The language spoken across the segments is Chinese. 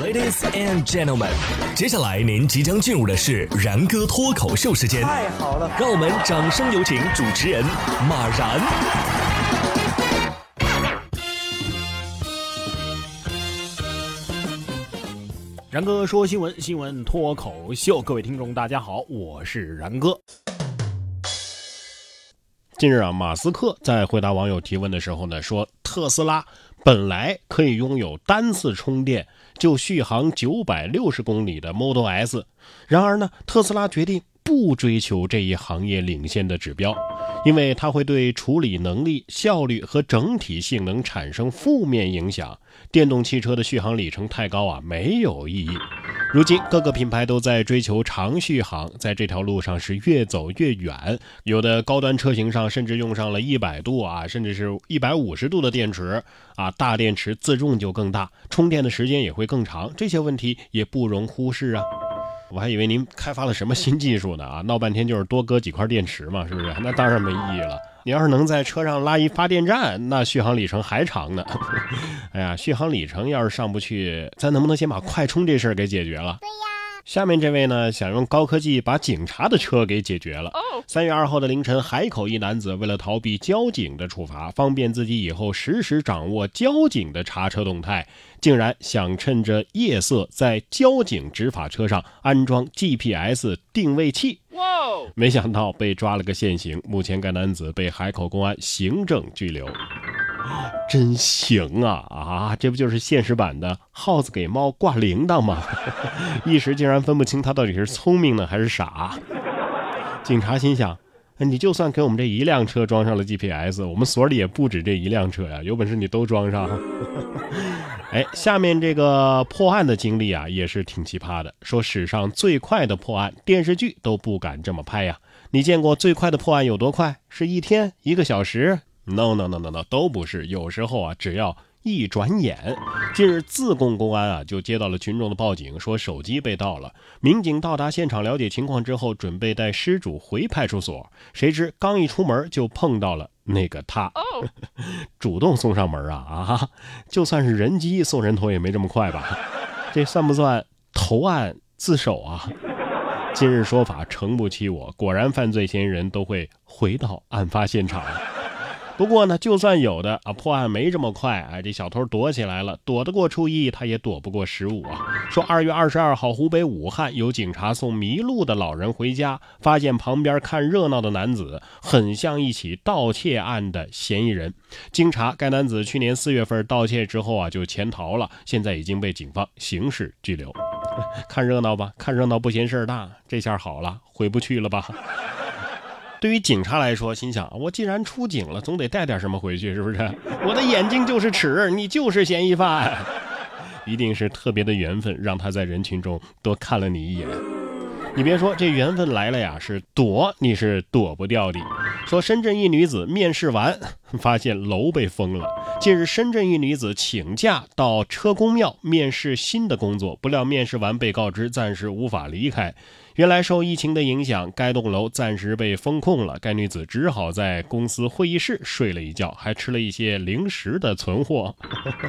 Ladies and gentlemen，接下来您即将进入的是然哥脱口秀时间。太好了，让我们掌声有请主持人马然。然哥说新闻，新闻脱口秀，各位听众大家好，我是然哥。近日啊，马斯克在回答网友提问的时候呢，说特斯拉本来可以拥有单次充电就续航九百六十公里的 Model S，然而呢，特斯拉决定不追求这一行业领先的指标，因为它会对处理能力、效率和整体性能产生负面影响。电动汽车的续航里程太高啊，没有意义。如今各个品牌都在追求长续航，在这条路上是越走越远。有的高端车型上甚至用上了一百度啊，甚至是一百五十度的电池啊，大电池自重就更大，充电的时间也会更长。这些问题也不容忽视啊。我还以为您开发了什么新技术呢啊，闹半天就是多搁几块电池嘛，是不是？那当然没意义了。你要是能在车上拉一发电站，那续航里程还长呢。哎呀，续航里程要是上不去，咱能不能先把快充这事儿给解决了？对呀。下面这位呢，想用高科技把警察的车给解决了。三月二号的凌晨，海口一男子为了逃避交警的处罚，方便自己以后实时掌握交警的查车动态，竟然想趁着夜色在交警执法车上安装 GPS 定位器。哇！没想到被抓了个现行，目前该男子被海口公安行政拘留。真行啊啊！这不就是现实版的耗子给猫挂铃铛吗？一时竟然分不清他到底是聪明呢还是傻。警察心想：你就算给我们这一辆车装上了 GPS，我们所里也不止这一辆车呀。有本事你都装上。哎，下面这个破案的经历啊，也是挺奇葩的。说史上最快的破案，电视剧都不敢这么拍呀。你见过最快的破案有多快？是一天、一个小时？No no no no no 都不是，有时候啊，只要一转眼。近日，自贡公安啊就接到了群众的报警，说手机被盗了。民警到达现场了解情况之后，准备带失主回派出所，谁知刚一出门就碰到了那个他，主动送上门啊啊！就算是人机送人头也没这么快吧？这算不算投案自首啊？今日说法诚不欺我，果然犯罪嫌疑人都会回到案发现场。不过呢，就算有的啊，破案没这么快啊。这小偷躲起来了，躲得过初一，他也躲不过十五啊。说二月二十二号，湖北武汉有警察送迷路的老人回家，发现旁边看热闹的男子很像一起盗窃案的嫌疑人。经查，该男子去年四月份盗窃之后啊，就潜逃了，现在已经被警方刑事拘留。看热闹吧，看热闹不嫌事儿大，这下好了，回不去了吧？对于警察来说，心想我既然出警了，总得带点什么回去，是不是？我的眼睛就是尺，你就是嫌疑犯，一定是特别的缘分，让他在人群中多看了你一眼。你别说，这缘分来了呀，是躲你是躲不掉的。说深圳一女子面试完，发现楼被封了。近日，深圳一女子请假到车公庙面试新的工作，不料面试完被告知暂时无法离开。原来受疫情的影响，该栋楼暂时被封控了。该女子只好在公司会议室睡了一觉，还吃了一些零食的存货。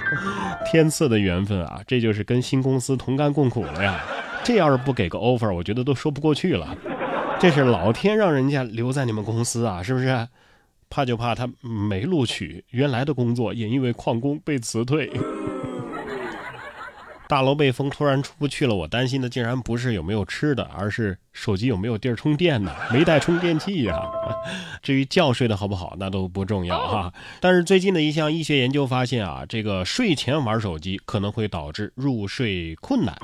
天赐的缘分啊，这就是跟新公司同甘共苦了呀！这要是不给个 offer，我觉得都说不过去了。这是老天让人家留在你们公司啊，是不是？怕就怕他没录取，原来的工作也因为旷工被辞退。大楼被封，突然出不去了。我担心的竟然不是有没有吃的，而是手机有没有地儿充电呢？没带充电器呀。至于觉睡得好不好，那都不重要哈。但是最近的一项医学研究发现啊，这个睡前玩手机可能会导致入睡困难。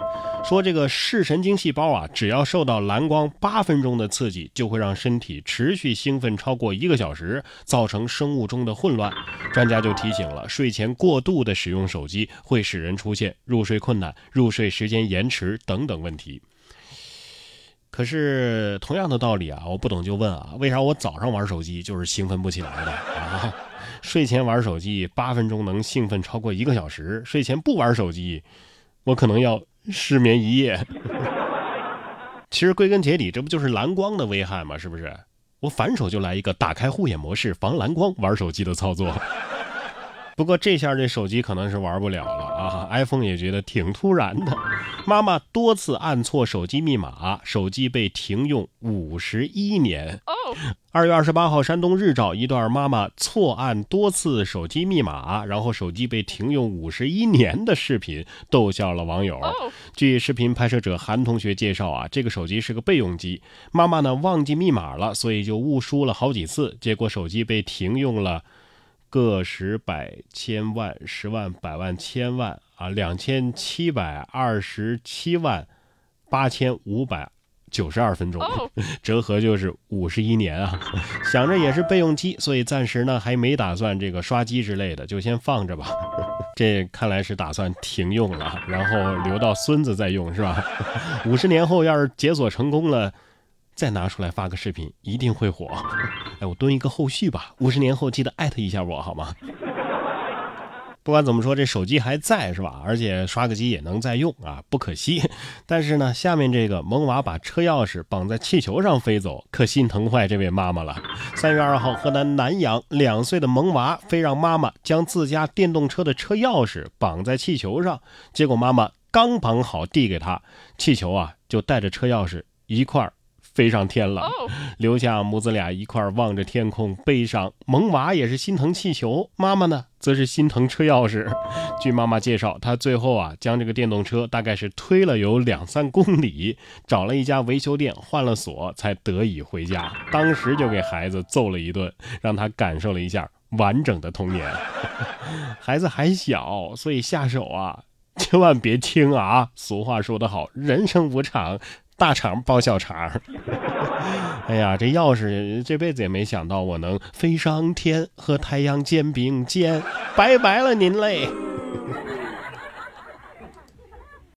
说这个视神经细胞啊，只要受到蓝光八分钟的刺激，就会让身体持续兴奋超过一个小时，造成生物钟的混乱。专家就提醒了，睡前过度的使用手机会使人出现入睡困难、入睡时间延迟等等问题。可是同样的道理啊，我不懂就问啊，为啥我早上玩手机就是兴奋不起来的啊？睡前玩手机八分钟能兴奋超过一个小时，睡前不玩手机，我可能要。失眠一夜，其实归根结底，这不就是蓝光的危害吗？是不是？我反手就来一个打开护眼模式，防蓝光玩手机的操作。不过这下这手机可能是玩不了了啊！iPhone 也觉得挺突然的。妈妈多次按错手机密码，手机被停用五十一年。二月二十八号，山东日照一段妈妈错按多次手机密码，然后手机被停用五十一年的视频，逗笑了网友。据视频拍摄者韩同学介绍啊，这个手机是个备用机，妈妈呢忘记密码了，所以就误输了好几次，结果手机被停用了。个十百千万十万百万千万啊，两千七百二十七万八千五百九十二分钟，折合就是五十一年啊！想着也是备用机，所以暂时呢还没打算这个刷机之类的，就先放着吧。这看来是打算停用了，然后留到孙子再用是吧？五十年后要是解锁成功了。再拿出来发个视频，一定会火。哎，我蹲一个后续吧，五十年后记得艾特一下我好吗？不管怎么说，这手机还在是吧？而且刷个机也能再用啊，不可惜。但是呢，下面这个萌娃把车钥匙绑在气球上飞走，可心疼坏这位妈妈了。三月二号，河南南阳两岁的萌娃非让妈妈将自家电动车的车钥匙绑在气球上，结果妈妈刚绑好递给他，气球啊就带着车钥匙一块儿。飞上天了，留下母子俩一块望着天空，悲伤。萌娃也是心疼气球，妈妈呢，则是心疼车钥匙。据妈妈介绍，她最后啊，将这个电动车大概是推了有两三公里，找了一家维修店换了锁，才得以回家。当时就给孩子揍了一顿，让他感受了一下完整的童年。孩子还小，所以下手啊，千万别轻啊。俗话说得好，人生无常。大肠包小肠，哎呀，这钥匙这辈子也没想到我能飞上天，和太阳肩并肩，拜拜了您嘞。